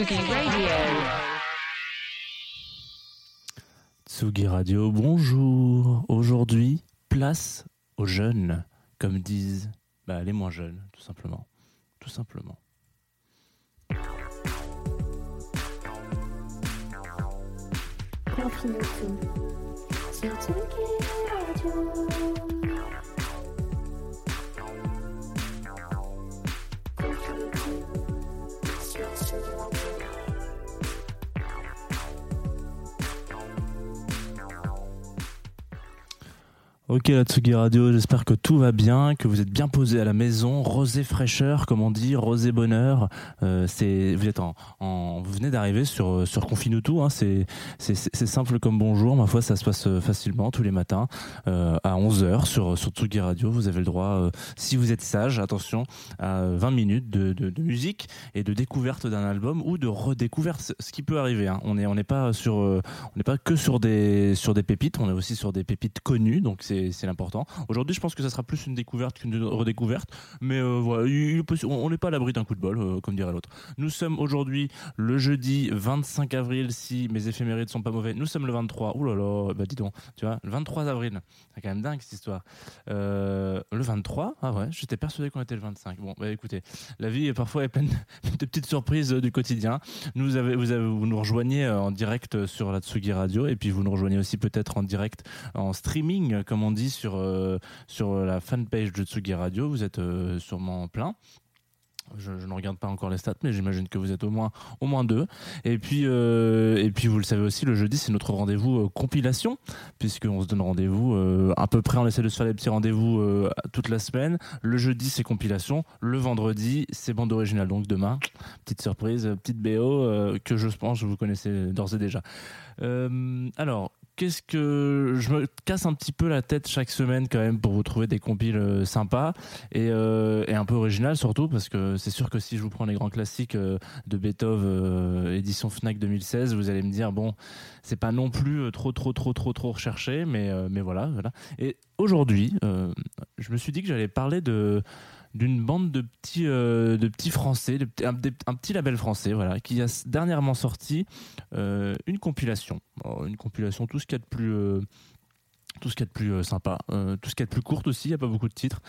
Radio. Tsugi Radio, bonjour. Aujourd'hui, place aux jeunes, comme disent bah, les moins jeunes, tout simplement. Tout simplement. Ok, la Tsugi Radio, j'espère que tout va bien, que vous êtes bien posé à la maison. Rosé fraîcheur, comme on dit, rosé bonheur. Euh, c'est, vous êtes en, en- vous venez d'arriver sur sur Confinutu. Hein, c'est c'est simple comme bonjour. Ma foi, ça se passe euh, facilement tous les matins euh, à 11 h sur sur Tsugi Radio. Vous avez le droit, euh, si vous êtes sage, attention, à 20 minutes de, de, de musique et de découverte d'un album ou de redécouverte, ce- ce qui peut arriver. Hein. On est on n'est pas sur euh, on n'est pas que sur des sur des pépites, on est aussi sur des pépites connues, donc c'est c'est l'important. Aujourd'hui, je pense que ça sera plus une découverte qu'une redécouverte, mais euh, voilà, on n'est pas à l'abri d'un coup de bol, euh, comme dirait l'autre. Nous sommes aujourd'hui le jeudi 25 avril, si mes éphémérides sont pas mauvais. Nous sommes le 23. Ouh là là, bah dis donc, tu vois, le 23 avril. C'est quand même dingue cette histoire. Euh, le 23, ah ouais, j'étais persuadé qu'on était le 25. Bon, bah écoutez, la vie parfois est pleine de petites surprises du quotidien. Nous avez, vous, vous nous rejoignez en direct sur la Tsugi Radio et puis vous nous rejoignez aussi peut-être en direct en streaming, comme on dit sur, euh, sur la fanpage de Tsugi Radio. Vous êtes euh, sûrement plein. Je, ne regarde pas encore les stats, mais j'imagine que vous êtes au moins au moins deux. Et puis euh, et puis vous le savez aussi, le jeudi c'est notre rendez-vous euh, compilation, puisqu'on se donne rendez-vous à peu près. On essaie de se faire des petits rendez-vous toute la semaine. Le jeudi c'est compilation, le vendredi c'est bande originale. Donc demain, petite surprise, petite BO que je pense que vous connaissez d'ores et déjà. Alors, qu'est-ce que je me casse un petit peu la tête chaque semaine quand même pour vous trouver des compiles euh, sympas et, euh, et un peu originales surtout parce que c'est sûr que si je vous prends les grands classiques euh, de Beethoven édition Fnac 2016, vous allez me dire bon, c'est pas non plus trop trop trop trop trop recherché, mais mais voilà voilà. Et aujourd'hui, je me suis dit que j'allais parler de d'une bande de petits euh, de petits français, un, petit label français, voilà, qui a dernièrement sorti euh, une compilation, une compilation, tout ce qu'il y a de plus euh, tout ce de plus sympa, tout ce qu'il y a de plus courte aussi, il n'y a pas beaucoup de titres.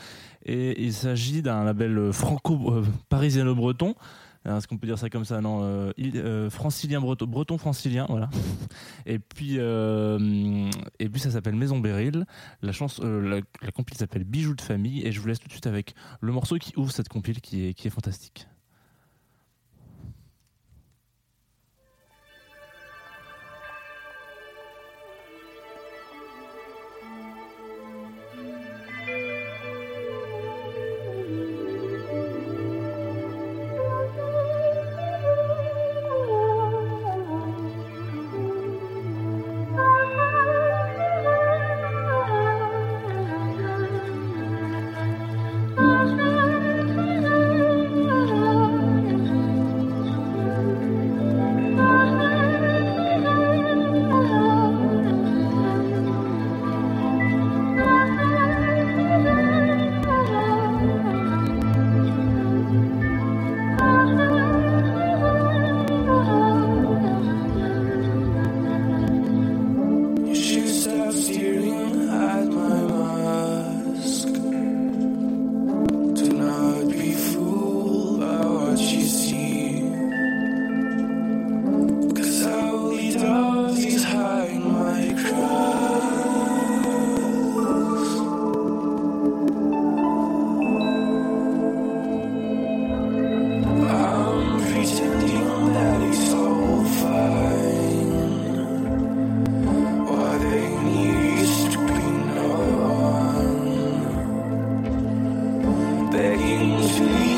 Et il s'agit d'un label franco-parisiano-breton. Est-ce qu'on peut dire ça comme ça? Non, euh, euh, francilien breton, breton francilien, voilà. Et puis, euh, et puis ça s'appelle Maison Beryl. La chance, euh, la, la compile s'appelle Bijoux de famille. Et je vous laisse tout de suite avec le morceau qui ouvre cette compile, qui est, qui est fantastique. dream.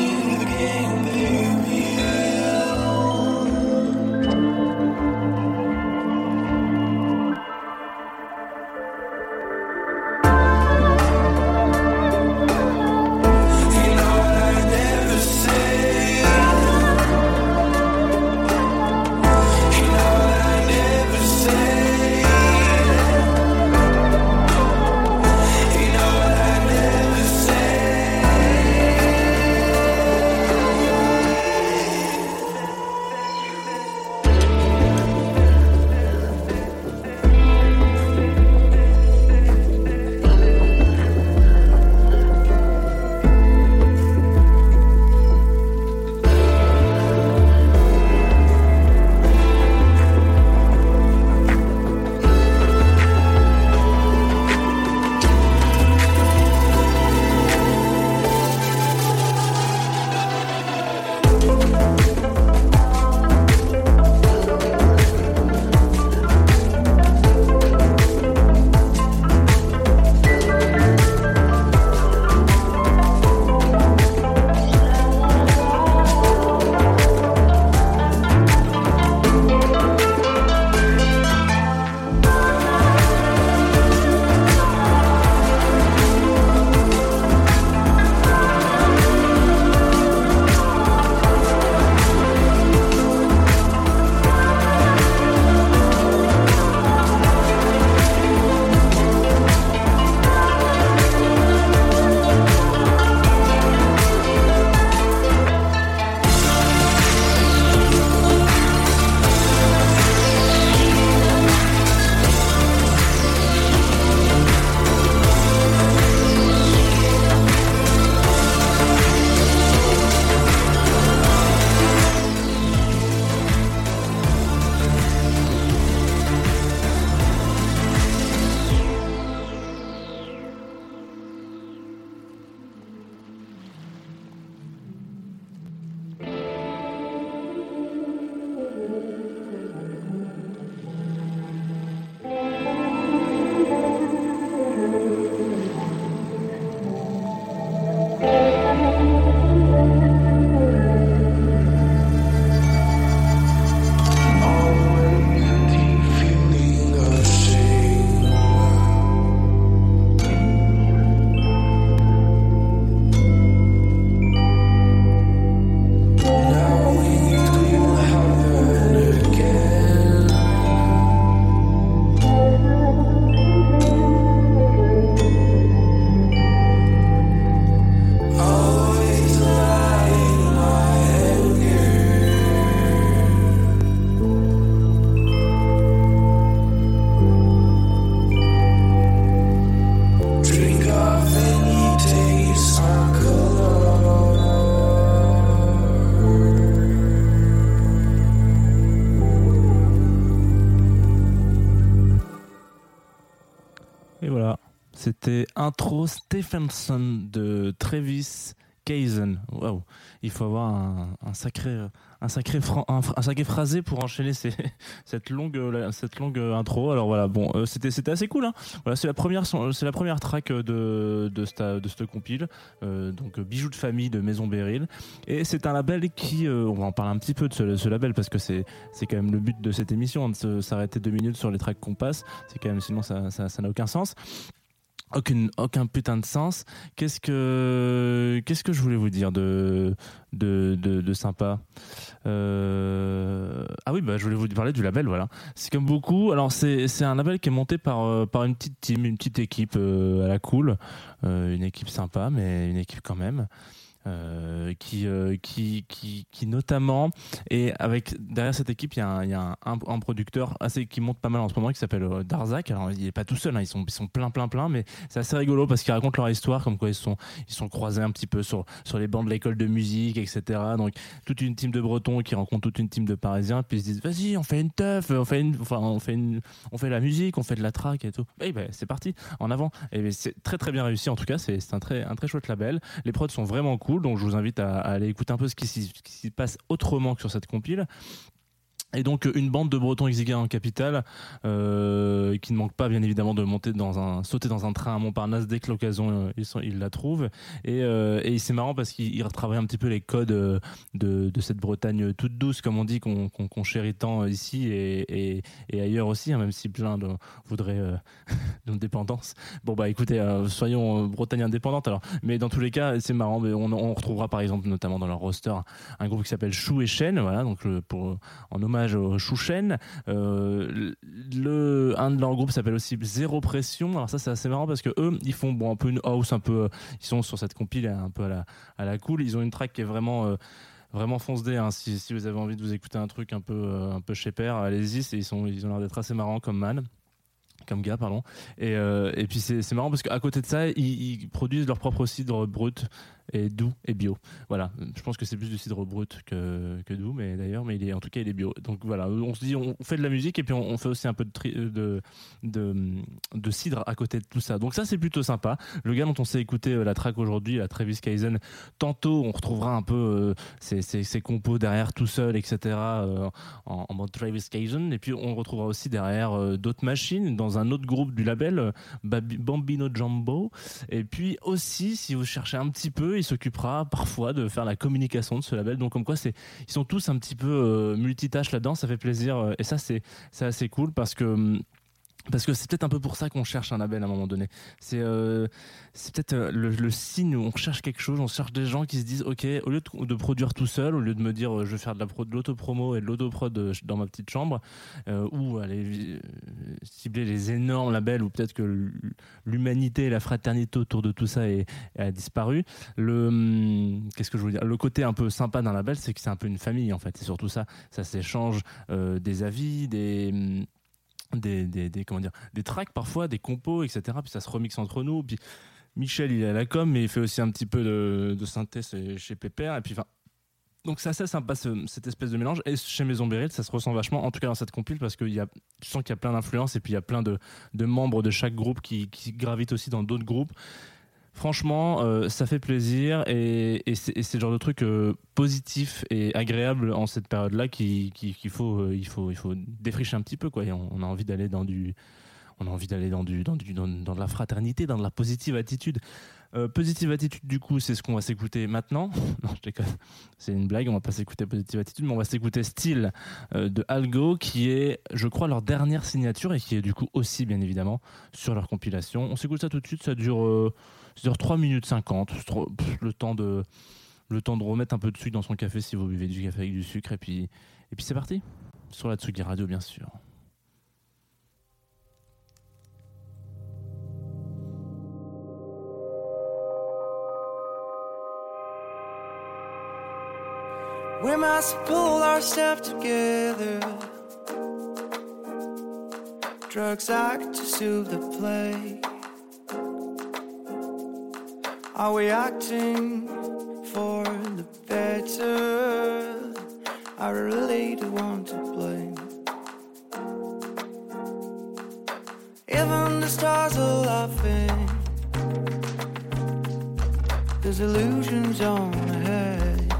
Intro Stephenson de Travis Kaizen. Waouh, il faut avoir un, sacré, un sacré, un, sacré phrasé pour enchaîner cette longue, cette longue intro. Alors voilà, bon, euh, c'était, c'était assez cool. Hein. Voilà, c'est la première, c'est la première track de de cette, de cette compile. Euh, donc euh, bijoux de famille de Maison Beryl. Et c'est un label qui, on va en parler un petit peu de ce, label parce que c'est, c'est quand même le but de cette émission hein, de s'arrêter deux minutes sur les tracks qu'on passe. C'est quand même, sinon ça, ça n'a aucun sens. Aucune, aucun putain de sens. Qu'est-ce que, je voulais vous dire de, de, sympa euh... Ah oui, bah, je voulais vous parler du label, voilà. C'est comme beaucoup. Alors, c'est, un label qui est monté par, euh, par une petite team, une petite équipe euh, à la cool. Une équipe sympa, mais une équipe quand même. Euh, qui, euh, qui, qui, qui notamment et avec derrière cette équipe il y a un, y a un, un producteur assez qui monte pas mal en ce moment qui s'appelle euh, Darzak alors il est pas tout seul hein, ils sont ils sont plein plein plein mais c'est assez rigolo parce qu'ils racontent leur histoire comme quoi ils sont ils sont croisés un petit peu sur sur les bancs de l'école de musique etc donc toute une team de Bretons qui rencontrent toute une team de Parisiens puis ils se disent vas-y on fait une teuf on fait une enfin on fait une on fait de la musique on fait de la track et tout. Et ben c'est parti en avant. Et ben, c'est très très bien réussi en tout cas c'est un très un très chouette label. Les prods sont vraiment cool donc je vous invite à, aller écouter un peu ce qui s'y passe autrement que sur cette compile et donc une bande de Bretons exigeants en capitale euh, qui ne manque pas bien évidemment de monter dans un sauter dans un train à Montparnasse dès que l'occasion euh, ils, ils la trouvent. Et, euh, et c'est marrant parce qu'ils ils retravaillent un petit peu les codes de, cette Bretagne toute douce comme on dit qu'on chérit tant ici et, ailleurs aussi hein, même si plein de, voudraient euh, d'indépendance bon bah écoutez soyons Bretagne indépendante alors. Mais dans tous les cas c'est marrant mais on, retrouvera par exemple notamment dans leur roster un groupe qui s'appelle Chou et Chêne voilà donc pour en hommage au Chouchen. Euh, le, un de leurs groupes s'appelle aussi Zéro Pression. Alors ça c'est assez marrant parce que eux ils font bon un peu une house un peu euh, ils sont sur cette compile un peu à la à cool. Ils ont une track qui est vraiment euh, vraiment fonce dé hein. si, vous avez envie de vous écouter un truc un peu un peu chez père allez-y ils sont ils ont l'air d'être assez marrants comme man comme gars pardon et, et puis c'est marrant parce qu'à côté de ça ils, ils produisent leur propre cidre brut et doux et bio. Voilà. Je pense que c'est plus du cidre brut que, que doux mais d'ailleurs mais il en tout cas il est bio. Donc voilà. On se dit on fait de la musique et puis on, fait aussi un peu de, tri- de, de de cidre à côté de tout ça. Donc ça c'est plutôt sympa. Le gars dont on s'est écouté euh, la track aujourd'hui la Travis Kaizen tantôt on retrouvera un peu euh, ses, ses, ses compos derrière tout seul etc euh, en, mode Travis Kaizen. Et puis on retrouvera aussi derrière euh, d'autres machines dans un autre groupe du label euh, Bambino Jumbo et puis aussi si vous cherchez un petit peu il s'occupera parfois de faire la communication de ce label. Donc comme quoi c'est ils sont tous un petit peu euh, multitâches là-dedans. Ça fait plaisir euh, et ça c'est c'est assez cool parce que hum, parce que c'est peut-être un peu pour ça qu'on cherche un label à un moment donné. C'est euh, peut-être euh, le, signe où on cherche quelque chose, on cherche des gens qui se disent ok, au lieu de, produire tout seul, au lieu de me dire euh, je vais faire de la pro, de l'autopromo et de l'autoprod euh, dans ma petite chambre, ou aller cibler les énormes labels, ou peut-être que l'humanité et la fraternité autour de tout ça a disparu. Le hum, qu'est-ce que je veux dire? Le côté un peu sympa d'un label, c'est que c'est un peu une famille en fait. C'est surtout ça. Ça s'échange des avis, des hum, des, des, des- comment dire des tracks parfois des compos etc puis ça se remixe entre nous. Puis Michel il est à la com mais il fait aussi un petit peu de, de synthèse chez- Pépère et puis enfin donc c'est assez sympa ce- cette espèce de mélange. Et chez Maison Beryl ça se ressent vachement en tout cas dans cette compile parce qu'il y a tu sens qu'il y a plein d'influences et puis il y a plein de, de membres de chaque groupe qui, qui gravitent aussi dans d'autres groupes Franchement, euh, ça fait plaisir et, c'est le genre de truc euh, positif et agréable en cette période-là qui- qui- qu'il faut, euh, il faut, il faut défricher un petit peu quoi. On, a envie d'aller dans du, on a envie d'aller dans du, dans du, dans, de la fraternité, dans de la positive attitude. Positive attitude, du coup, c'est ce qu'on va s'écouter maintenant. Non, je déconne. C'est une blague. On va pas s'écouter positive attitude, mais on va s'écouter Style de Algo, qui est, je crois, leur dernière signature et qui est du coup aussi, bien évidemment, sur leur compilation. On s'écoute ça tout de suite. Ça dure, dure 3 minutes 50. C'est trop- pff, Le temps de, remettre un peu de sucre dans son café si vous buvez du café avec du sucre. Et puis, et puis c'est parti. Sur la Tsugi Radio, bien sûr. We must pull our stuff together. Drugs act to soothe the play. Are we acting for the better? I really don't want to blame. Even the stars are laughing. There's illusions on ahead.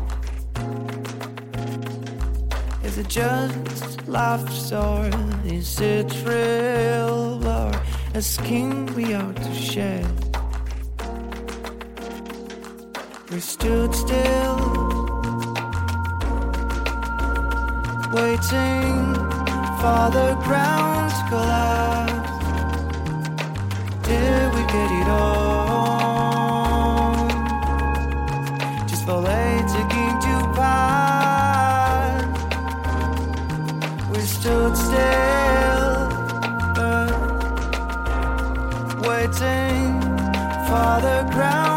Is it just life or is it thrill or a skin we ought to shed? We stood still, waiting for the ground to collapse. Did we get it all? Just for late taking to pass. We stood still, uh, waiting for the ground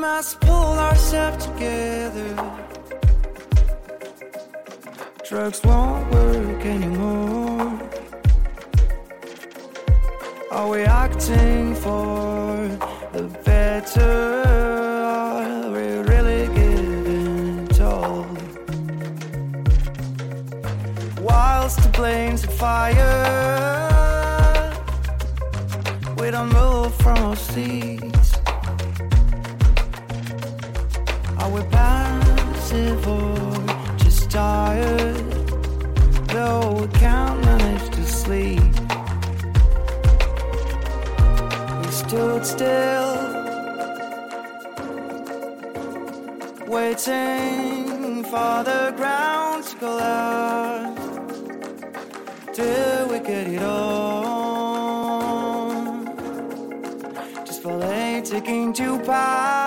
must pull ourselves together. Drugs won't work anymore. Are we acting for the better? Are we really giving it all? Whilst the flames of fire, we don't move from our seats. Still, waiting for the ground to collapse. Till we get it all. Just for late taking to pass.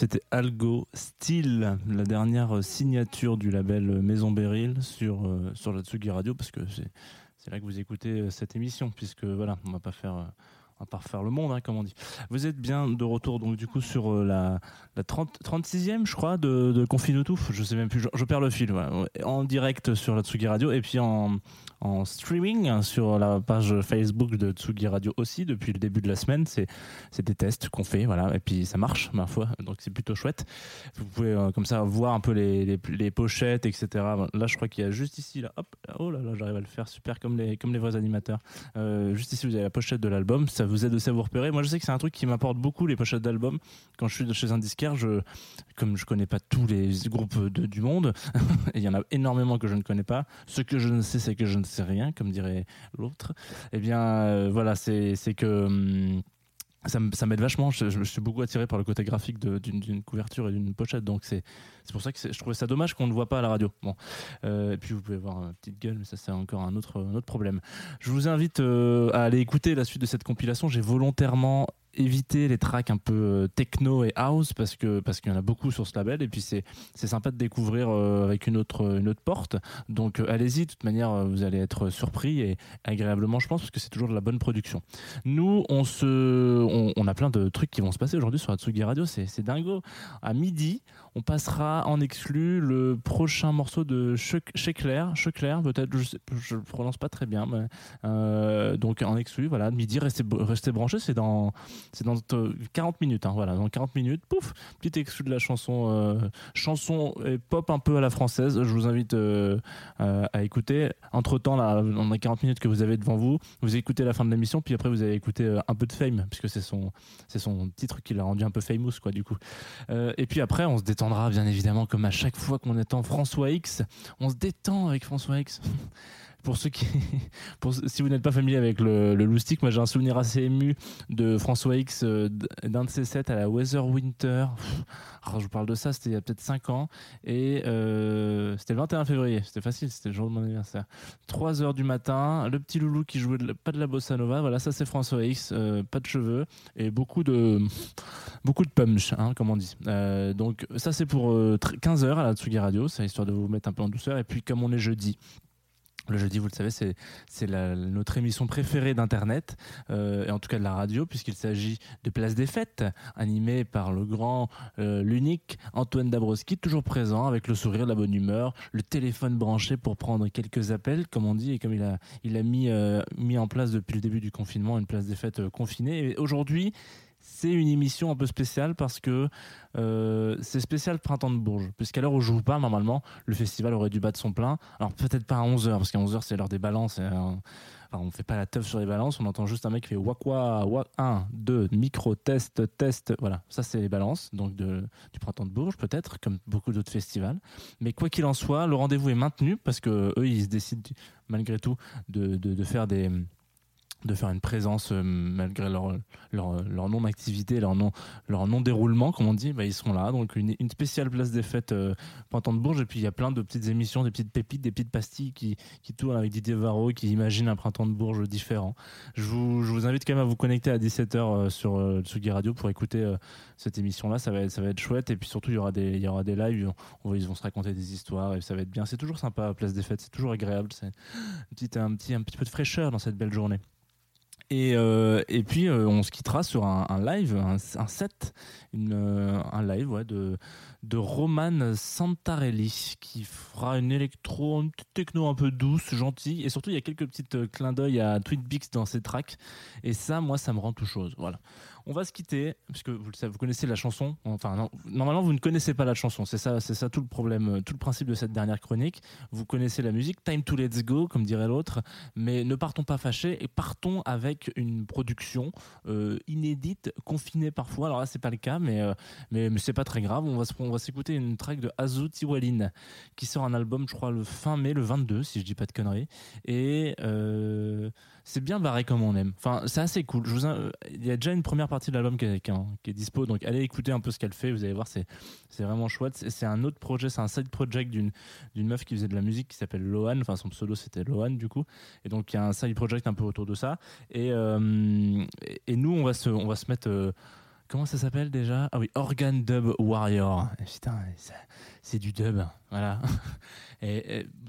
C'était Algo Style, la dernière euh, signature du label euh, Maison Beryl sur, euh, sur la Tsugi Radio, parce que c'est là que vous écoutez euh, cette émission, puisque voilà, on va pas faire. On va pas refaire le monde, hein, comme on dit. Vous êtes bien de retour, donc du coup, sur euh, la, la 30, 36e, je crois, de, de Confine tout. Je sais même plus, je, perds le fil. En direct sur la Tsugi Radio, et puis en, en streaming hein, sur la page Facebook de Tsugi Radio aussi, depuis le début de la semaine. C'est des tests qu'on fait, voilà, et puis ça marche, ma foi, donc c'est plutôt chouette. Vous pouvez euh, comme ça voir un peu les, les, pochettes, etc. Là, je crois qu'il y a juste ici, là, oh là là, j'arrive à le faire super comme les, comme les vrais animateurs. Euh, juste ici, vous avez la pochette de l'album, ça vous aide aussi à vous repérer. Moi, je sais que c'est un truc qui m'apporte beaucoup, les pochettes d'albums. Quand je suis chez un disquaire, je, comme je connais pas tous les groupes de- du monde, il y en a énormément que je ne connais pas, ce que je ne sais, c'est que je ne sais rien, comme dirait l'autre. Eh bien, euh, voilà, c'est que. hum, ça m'aide vachement. Je, suis beaucoup attiré par le côté graphique d'une couverture et d'une pochette. Donc, c'est pour ça que je trouvais ça dommage qu'on ne le voit pas à la radio. Bon. Euh, et puis, vous pouvez voir une petite gueule, mais ça, c'est encore un autre, autre problème. Je vous invite euh, à aller écouter la suite de cette compilation. J'ai volontairement évité les tracks un peu euh, techno et house parce que parce qu'il y en a beaucoup sur ce label et puis c'est c'est sympa de découvrir euh, avec une autre une autre porte. Donc euh, allez-y de toute manière vous allez être surpris et agréablement je pense parce que c'est toujours de la bonne production. Nous on se on, on a plein de trucs qui vont se passer aujourd'hui sur Atsugi Radio c'est c'est dingo. À midi on passera en exclu le prochain morceau de Checler Checler peut-être je le prononce pas très bien mais euh, donc en exclu voilà midi restez restez branchés c'est dans C'est dans euh, 40 minutes, hein, voilà, dans 40 minutes, pouf, petit extrait de la chanson, euh, chanson et pop un peu à la française. Je vous invite euh, à, écouter. Entre temps, là, dans les 40 minutes que vous avez devant vous, vous écoutez la fin de l'émission, puis après vous allez écouter euh, un peu de Fame, puisque c'est son, c'est son titre qui l'a rendu un peu famous, quoi, du coup. Euh, et puis après, on se détendra, bien évidemment, comme à chaque fois qu'on est en François X. On se détend avec François X. Pour ceux qui, si vous n'êtes pas familier avec le, le loustic, moi j'ai un souvenir assez ému de François X, euh, d'un de ses sets à la Weather Winter. Alors, je vous parle de ça, c'était il y a peut-être 5 ans. Et euh, c'était le 21 février, c'était facile, c'était le jour de mon anniversaire. 3 heures du matin, le petit loulou qui jouait pas de la bossa nova, voilà, ça c'est François X, euh, pas de cheveux et beaucoup de, punch, hein, comme on dit. Donc ça c'est pour euh, tr- 15 heures à la Tsugi Radio, c'est histoire de vous mettre un peu en douceur. Et puis comme on est jeudi, le jeudi, vous le savez, c'est notre émission préférée d'Internet, euh, et en tout cas de la radio, puisqu'il s'agit de Place des Fêtes, animée par le grand, euh, l'unique Antoine Dabrowski, toujours présent, avec le sourire, la bonne humeur, le téléphone branché pour prendre quelques appels, comme on dit, et comme il a, mis, euh, mis en place depuis le début du confinement une Place des Fêtes confinée. Et aujourd'hui, c'est une émission un peu spéciale parce que euh, c'est spécial Printemps de Bourges. Puisqu'à l'heure où je vous parle, normalement, le festival aurait dû battre son plein. Alors peut-être pas à 11h, parce qu'à 11h, c'est l'heure des balances. Et, euh, enfin, on fait pas la teuf sur les balances, on entend juste un mec qui fait wakwa, wa 1, 2, micro, test, test. Voilà, ça c'est les balances donc du Printemps de Bourges, peut-être, comme beaucoup d'autres festivals. Mais quoi qu'il en soit, le rendez-vous est maintenu parce que eux, ils se décident malgré tout de faire des de faire une présence euh, malgré leur, leur, leur non-activité, leur non, leur non-déroulement, comme on dit, bah, ils seront là. Donc une, une spéciale place des fêtes euh, Printemps de Bourges. Et puis il y a plein de petites émissions, des petites pépites, des petites pastilles qui, qui tournent avec Didier Varro, qui imagine un Printemps de Bourges différent. Je vous, je vous invite quand même à vous connecter à 17h sur euh, Tsugi Radio pour écouter euh, cette émission-là. Ça va, être, ça va être chouette. Et puis surtout, il y aura des, il y aura des lives. On ils vont se raconter des histoires et ça va être bien. C'est toujours sympa, Place des Fêtes. C'est toujours agréable. C'est un petit, un, petit, un petit peu de fraîcheur dans cette belle journée. Et, euh, et puis euh, on se quittera sur un, live, un, set, euh, un live de, Roman Santarelli qui fera une électro, une petite techno un peu douce, gentille. Et surtout, il y a quelques petites euh, clins d'œil à Twin dans ses tracks. Et ça, moi, ça me rend tout chose. Voilà. On va se quitter, puisque vous le savez, vous connaissez la chanson. Enfin, normalement, vous ne connaissez pas la chanson. C'est ça, c'est ça tout le problème, euh, tout le principe de cette dernière chronique. Vous connaissez la musique, Time to Let's Go, comme dirait l'autre. Mais ne partons pas fâchés et partons avec une production euh, inédite, confinée parfois. Alors là, c'est pas le cas, mais, euh, mais, c'est pas très grave. On va, on va s'écouter une track de Azu Tiwalin, qui sort un album, je crois, le fin mai, le 22, si je dis pas de conneries. Et euh, c'est bien barré comme on aime. Enfin, c'est assez cool. Il y a déjà une première partie de l'album qui, est- dispo, donc allez écouter un peu ce qu'elle fait. Vous allez voir, c'est vraiment chouette. C'est- un autre projet, c'est un side project d'une meuf qui faisait de la musique qui s'appelle Lohan. Enfin, son pseudo c'était Lohan du coup. Et donc il y a un side project un peu autour de ça. Et euh, nous, on va se on va se mettre euh, Comment ça s'appelle déjà? Ah oui, Organ Dub Warrior. Et putain, ça- c'est du dub, voilà.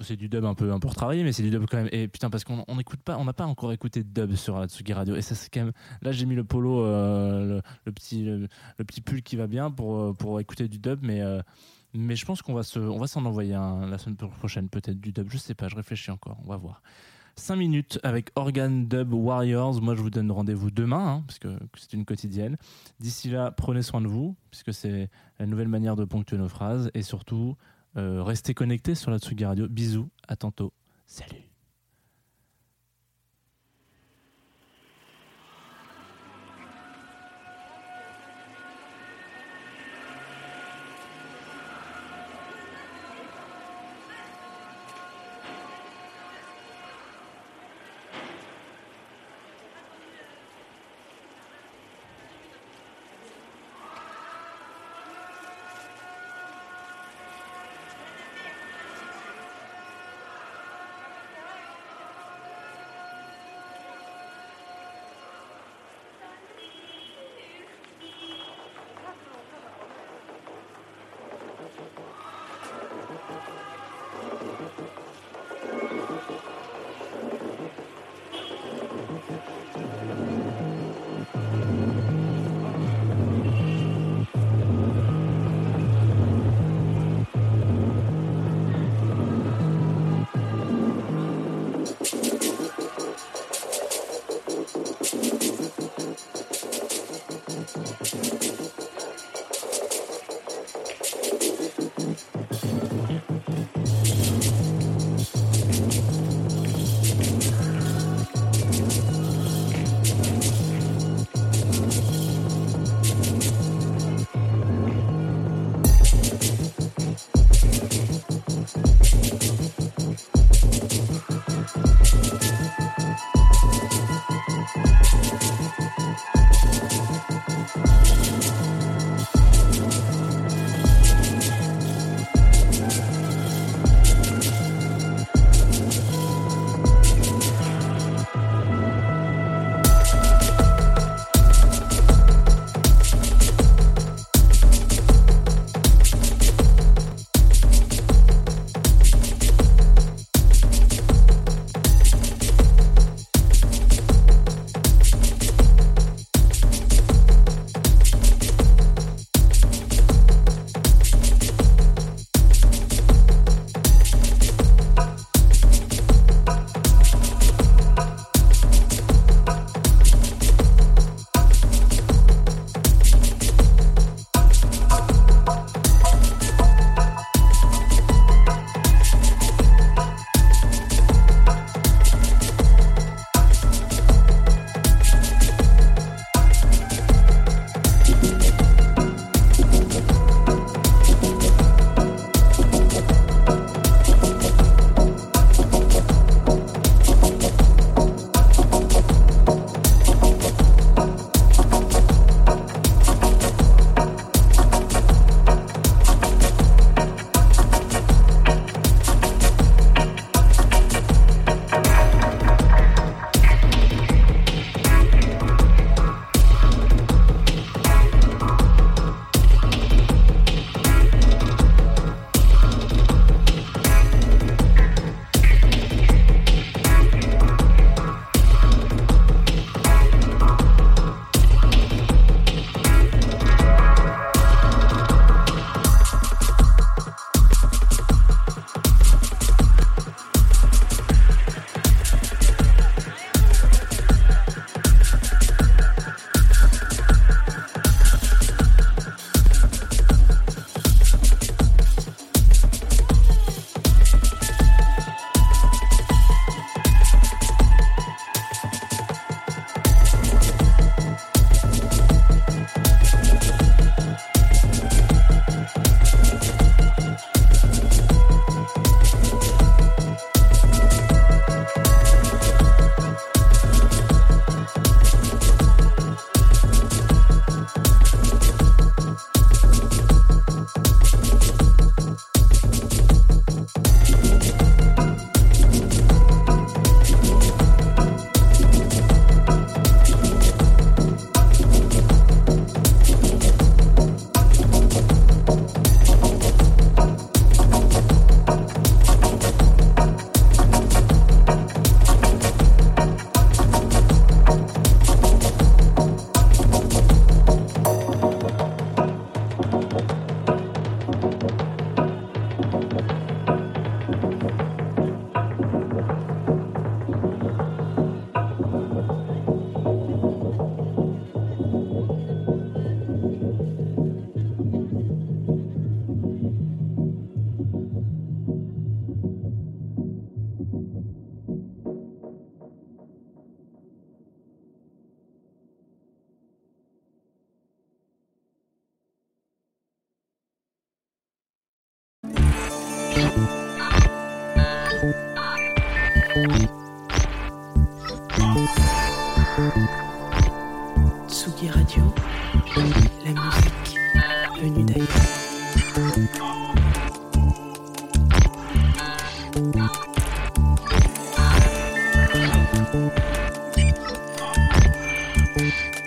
C'est du dub un peu, un peu retravaillé, mais c'est du dub quand même. Et putain, parce qu'on on écoute pas, on n'a pas encore écouté de dub sur la Tsugi Radio. Et ça, c'est quand même. Là, j'ai mis le polo, euh, le, le petit, le, petit pull qui va bien pour euh, pour écouter du dub, mais. euh, mais je pense qu'on va se, va s'en envoyer un la semaine prochaine peut-être du dub. Je sais pas, je réfléchis encore. On va voir. 5 minutes avec Organ Dub Warriors. Moi, je vous donne rendez-vous demain, hein, parce que c'est une quotidienne. D'ici là, prenez soin de vous, puisque c'est la nouvelle manière de ponctuer nos phrases. Et surtout, euh, restez connectés sur la Tsugi Radio. Bisous, à tantôt. Salut.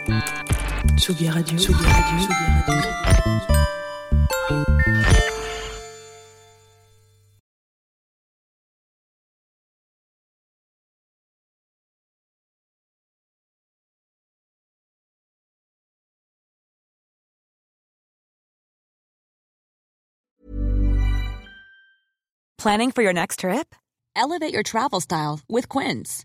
Tsugi Radio, Tsugi Radio, Tsugi Radio. Planning for your next trip? Elevate your travel style with Quince.